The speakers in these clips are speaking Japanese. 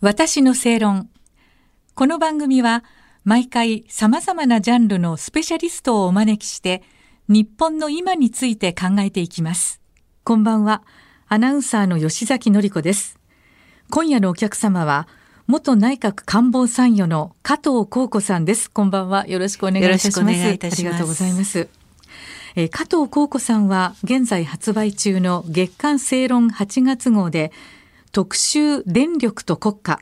私の正論。この番組は毎回様々なジャンルのスペシャリストをお招きして日本の今について考えていきます。こんばんは。アナウンサーの吉崎のり子です。今夜のお客様は元内閣官房参与の加藤幸子さんです。こんばんは。よろしくお願いいたします。ありがとうございます。えー、加藤幸子さんは現在発売中の月刊正論8月号で特集電力と国家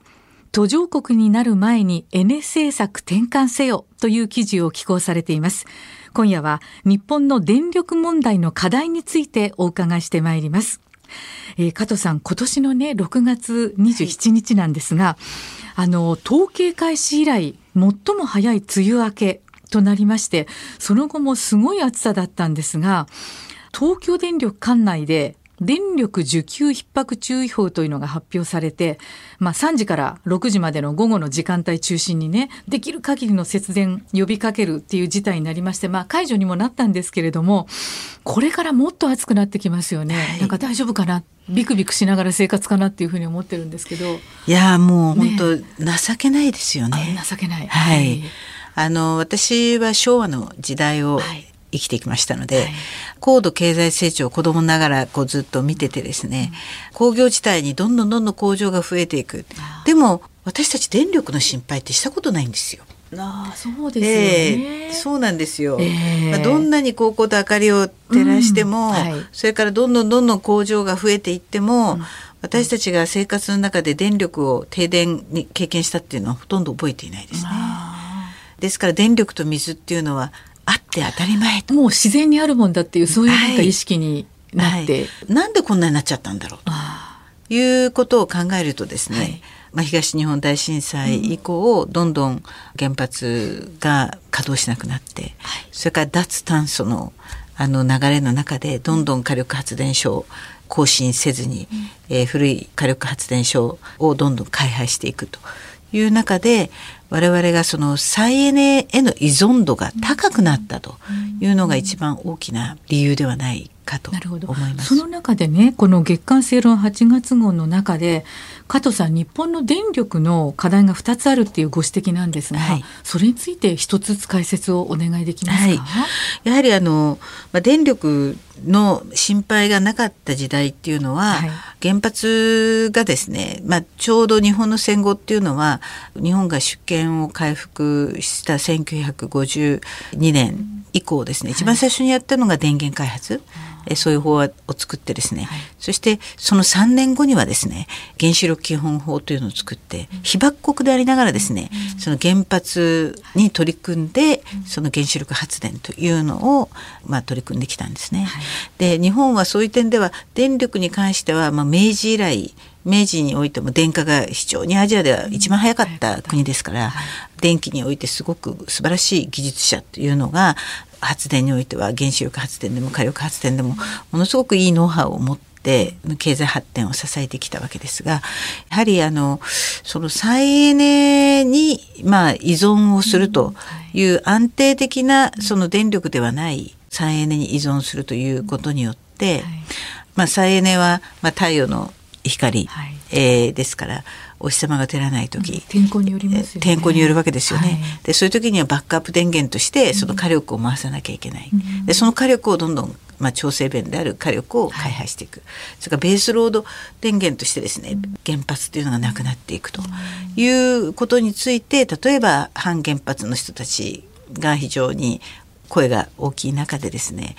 途上国になる前に N 政策転換せよという記事を寄稿されています。今夜は日本の電力問題の課題についてお伺いしてまいります。えー、加藤さん、今年のね、6月27日なんですが、はい、あの、統計開始以来、最も早い梅雨明けとなりまして、その後もすごい暑さだったんですが、東京電力管内で電力需給逼迫注意報というのが発表されて、まあ3時から6時までの午後の時間帯中心にね、できる限りの節電呼びかけるっていう事態になりまして、まあ解除にもなったんですけれども、これからもっと暑くなってきますよね。はい、なんか大丈夫かな？ビクビクしながら生活かなっていうふうに思ってるんですけど。いやもう本当、ね、情けないですよね。情けない。はい。あの私は昭和の時代を生きてきましたので、はい、高度経済成長を子供ながらこうずっと見ててですね、うん、工業地帯にどんどんどんどん工場が増えていく。でも私たち電力の心配ってしたことないんですよ。あそうですね、えー、そうなんですよ、えー、まあ、どんなに高校と明かりを照らしても、うんはい、それからどんどんどんどん工場が増えていっても、うん、私たちが生活の中で電力を停電に経験したっていうのはほとんど覚えていないですね。ですから電力と水っていうのはあって当たり前と。もう自然にあるもんだっていうそういうなんか意識になって、はい。はい、なんでこんなになっちゃったんだろうと。いうことを考えるとですね、はい、まあ、東日本大震災以降、うん、どんどん原発が稼働しなくなって、はい、それから脱炭素のあの流れの中でどんどん火力発電所を更新せずに、うん、えー、古い火力発電所をどんどん開廃していくという中で我々がその再エネへの依存度が高くなったというのが一番大きな理由ではないかと思います。その中でね、この月刊正論8月号の中で、加藤さん、日本の電力の課題が2つあるっていうご指摘なんですが、はい、それについて一つずつ解説をお願いできますか、はい、やはりあの、まあ、電力の心配がなかった時代っていうのは、はい、原発がですね、まあ、ちょうど日本の戦後っていうのは日本が主権を回復した1952年以降ですね、一番最初にやったのが電源開発。そういう法を作ってですね、はい、そしてその3年後にはですね原子力基本法というのを作って被爆国でありながらですね、その原発に取り組んでその原子力発電というのをまあ取り組んできたんですね。はい、で日本はそういう点では電力に関してはまあ明治以来明治においても電化が非常にアジアでは一番早かった国ですから、電気においてすごく素晴らしい技術者というのが発電においては原子力発電でも火力発電でもものすごくいいノウハウを持って経済発展を支えてきたわけですがやはりあのその再エネにまあ依存をするという安定的なその電力ではない再エネに依存するということによって、まあ、再エネはまあ太陽の光、はい、えー、ですからお日様が照らない時、うん、天候によります、ね、天候によるわけですよね、はい、でそういう時にはバックアップ電源としてその火力を回さなきゃいけない、うん、でその火力をどんどんまあ、調整弁である火力を開発していく、はい、それからベースロード電源としてですね原発っていうのがなくなっていくと。いうことについて例えば反原発の人たちが非常に声が大きい中でですね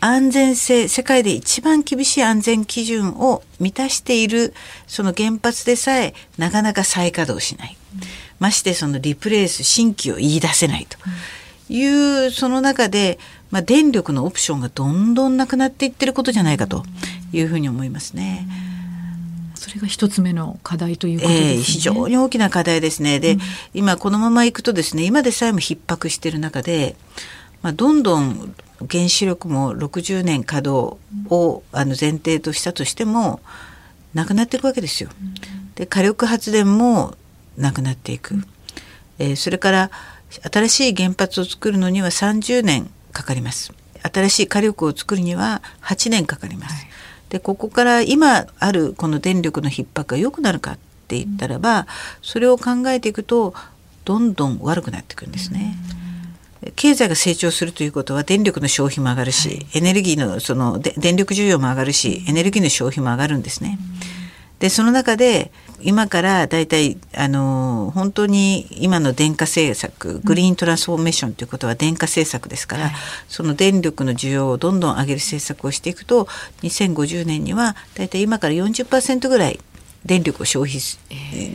安全性世界で一番厳しい安全基準を満たしているその原発でさえなかなか再稼働しない、うん、ましてそのリプレイス新規を言い出せないという、うん、その中で、まあ、電力のオプションがどんどんなくなっていってることじゃないかというふうに思いますね。それが一つ目の課題ということですね、えー、非常に大きな課題ですね。で、うん、今このままいくとですね、今でさえも逼迫している中で、まあ、どんどん原子力も60年稼働をあの前提としたとしてもなくなっていくわけですよ。で火力発電もなくなっていく、えー、それから新しい原発を作るのには30年かかります。新しい火力を作るには8年かかります。でここから今あるこの電力の逼迫が良くなるかってっていったらばそれを考えていくとどんどん悪くなっていくんですね。経済が成長するということは電力の消費も上がるし、はい、エネルギーのその電力需要も上がるしエネルギーの消費も上がるんですね。でその中で今からだいたいあの本当に今の電化政策グリーントランスフォーメーションということは電化政策ですから、はい、その電力の需要をどんどん上げる政策をしていくと2050年にはだいたい今から40%ぐらい電力を消費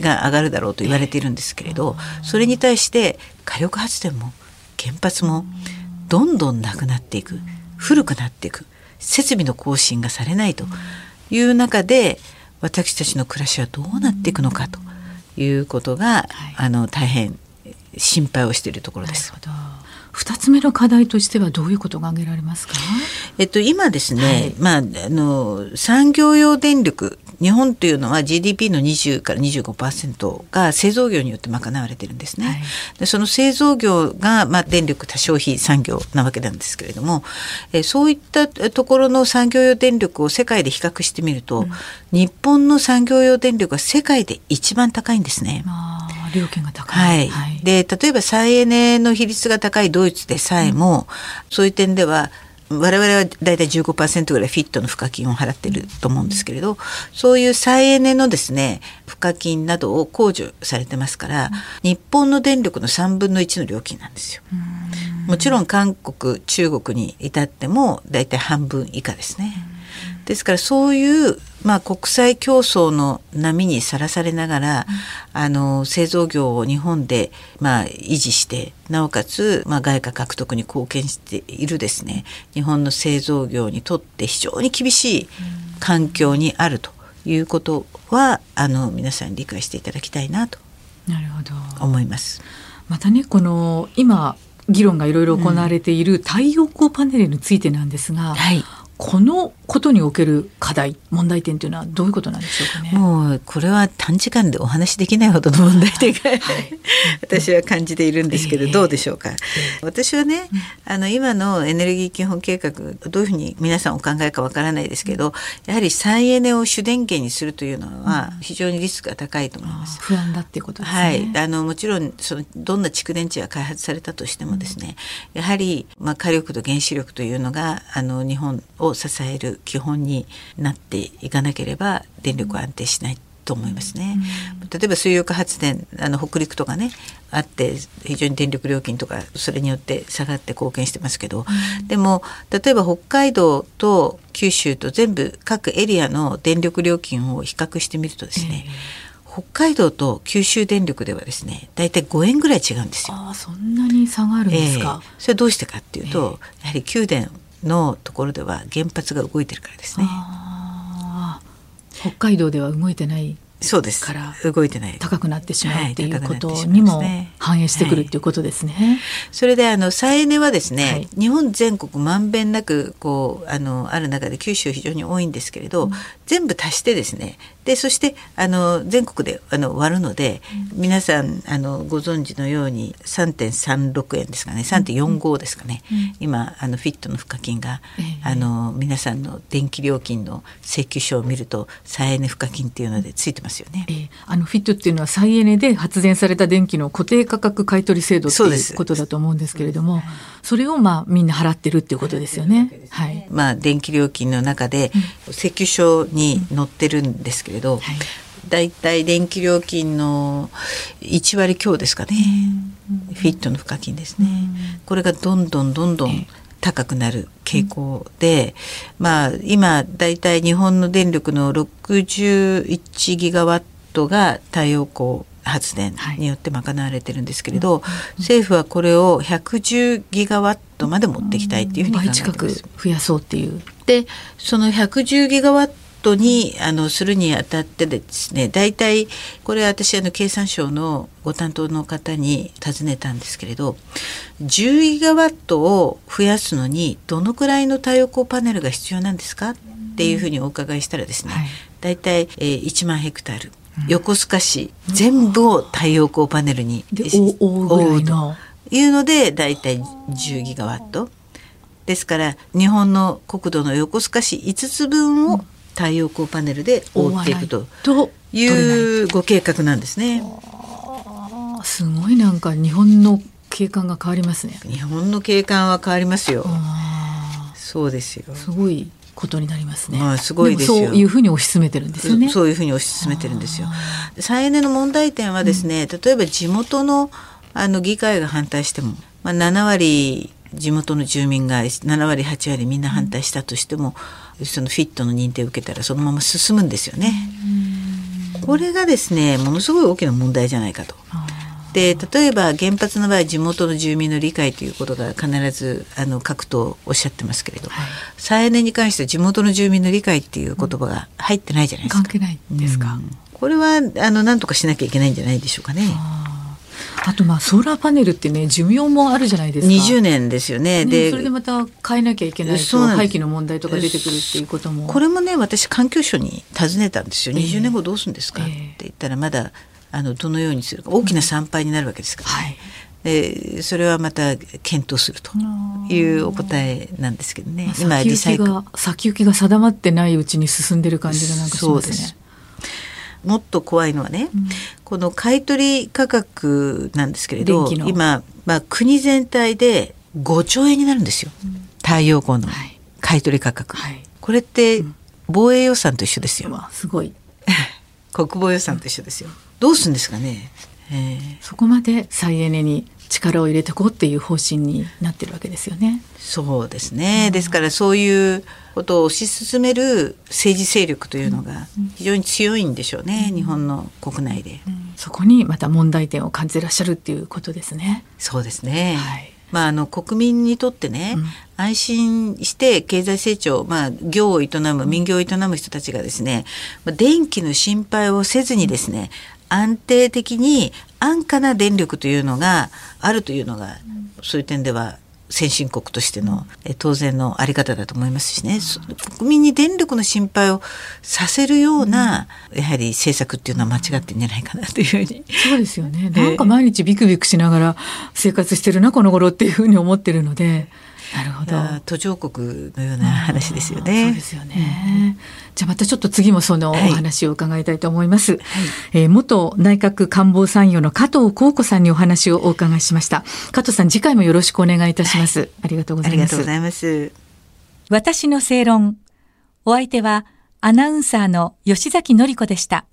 が上がるだろうと言われているんですけれど、それに対して火力発電も原発もどんどんなくなっていく古くなっていく設備の更新がされないという中で私たちの暮らしはどうなっていくのかということが、あの大変心配をしているところです。二つ目の課題としてはどういうことが挙げられますか？えっと今ですね、はい、まああの産業用電力日本というのは GDP の20から25%が製造業によって賄われてるんですね。はい、でその製造業が、まあ、電力多消費産業なわけなんですけれども、えそういったところの産業用電力を世界で比較してみると、うん、日本の産業用電力は世界で一番高いんですね。料金が高い、はい、で例えば再エネの比率が高いドイツでさえも、うん、そういう点では我々はだいたい15%ぐらいフィットの賦課金を払ってると思うんですけれどそういう再エネのですね賦課金などを控除されてますから、日本の電力の3分の1の料金なんですよ。もちろん韓国中国に至ってもだいたい半分以下ですね。ですからそういう、まあ、国際競争の波にさらされながら、うん、あの製造業を日本で、まあ、維持してなおかつ、まあ、外貨獲得に貢献しているですね。日本の製造業にとって非常に厳しい環境にあるということはあの皆さんに理解していただきたいなと思います。またねこの今議論がいろいろ行われている太陽光パネルについてなんですが、うん。はい、このことにおける課題問題点というのはどういうことなんでしょうかね？もうこれは短時間でお話しできないほどの問題点が、は い、私は感じているんですけど、どうでしょうか？私はね、あの今のエネルギー基本計画どういうふうに皆さんお考えかわからないですけど、やはり再エネを主電源にするというのは非常にリスクが高いと思います。不安だっていうことですね。はい、あのもちろんそのどんな蓄電池が開発されたとしてもですね、やはりまあ火力と原子力というのがあの日本を支える基本になっていかなければ電力は安定しないと思いますね。例えば水力発電あの北陸とかねあって非常に電力料金とかそれによって下がって貢献してますけど、うん、でも例えば北海道と九州と全部各エリアの電力料金を比較してみるとですね、えー、北海道と九州電力ではですね大体5円ぐらい違うんですよ。あそんなに差があるんですか、えー、それどうしてかっていうと、えー、やはり九電のところでは原発が動いてるからですね。北海道では動いてないそうです。から動いてない高くなってしまうっていうことにも反映してくるっていうことですね。はい、それであの再エネはですね、はい、日本全国まんべんなくこうあのある中で九州非常に多いんですけれど、うん、全部足してですねでそしてあの全国であの割るので、うん、皆さんあのご存知のように3.36円ですかね。3.45ですかね、うん、今あのフィットの賦課金が、あの皆さんの電気料金の請求書を見ると再エネ賦課金っていうのでついてますよね。えー、あのフィットっていうのは再エネで発電された電気の固定価格買取制度っていうことだと思うんですけれどもそれをまあみんな払ってるっていうことですよね。はい、まあ電気料金の中で請求書に載ってるんですけれど、けど、はい、だいたい電気料金の1割強ですかね、フィットの賦課金ですね、これがどんどんどんどん高くなる傾向で、まあ今だいたい日本の電力の61ギガワットが太陽光発電によって賄われてるんですけれど、はい、政府はこれを110ギガワットまで持っていきたいっていうふうに考えてます。倍近く増やそうっていう。でその110ギガワットにあのするにあたってですね大体これ私あの経産省のご担当の方に尋ねたんですけれど10ギガワットを増やすのにどのくらいの太陽光パネルが必要なんですか？っていうふうにお伺いしたらですね、はい、大体、えー、1万ヘクタール、横須賀市全部を太陽光パネルに覆うというので大体10ギガワット。ですから日本の国土の横須賀市5つ分を太陽光パネルで覆っていくというご計画なんですね。すごいなんか日本の景観が変わりますね。日本の景観は変わりますよ。そうですよ。すごいことになりますね。まあすごいですそういうふうに推し進めてるんですよね。そういうふうに推し進めてるんですよ。再エネの問題点はですね、うん、例えば地元のあの議会が反対しても、まあ7割地元の住民が7割8割みんな反対したとしても、うん、そのフィットの認定を受けたらそのまま進むんですよね。これがですねものすごい大きな問題じゃないかと。で例えば原発の場合地元の住民の理解ということが必ずあの各党おっしゃってますけれど、はい、再エネに関しては地元の住民の理解っていう言葉が入ってないじゃないですか。関係ないですか、うん、これはあの何とかしなきゃいけないんじゃないでしょうかね。あとまあソーラーパネルってね寿命もあるじゃないですか。20年ですよね。ねでそれでまた変えなきゃいけないと廃棄の問題とか出てくるっていうことも。これもね私環境省に尋ねたんですよ。20年後どうするんですか、えー、って言ったらまだあのどのようにするか大きな参拝になるわけですから、ね、うん、はい、でそれはまた検討するというお答えなんですけどね。今リサイクル先行きが定まってないうちに進んでる感じがなんかしますね。もっと怖いのはね、うん、この買取価格なんですけれど今、まあ、国全体で5兆円になるんですよ、うん、太陽光の買取価格、はい、これって防衛予算と一緒ですよ、うん、すごい。国防予算と一緒ですよ、どうするんですかね、えー、そこまで再エネに力を入れていこうっていう方針になってるわけですよね。そうですね、ですからそういうことを推し進める政治勢力というのが非常に強いんでしょうね、うん、日本の国内で、うん、そこにまた問題点を感じてらっしゃるっていうことですね。そうですね、はい。まあ、あの国民にとってね、うん、安心して経済成長、まあ、業を営む民業を営む人たちがですね電気の心配をせずにですね安定的に安価な電力というのがあるというのが、そういう点では先進国としての、え当然のあり方だと思いますしね、国民に電力の心配をさせるような、やはり政策っていうのは間違ってんじゃないかなというふうに。そうですよね。なんか毎日ビクビクしながら生活してるな、この頃っていうふうに思ってるので。なるほど。途上国のような話ですよね。そうですよね。じゃあまたちょっと次もそのお話を伺いたいと思います。はい、えー、元内閣官房参与の加藤幸子さんにお話をお伺いしました。加藤さん次回もよろしくお願いいたします。はい、ありがとうございます。ありがとうございます。私の正論。お相手はアナウンサーの吉崎紀子でした。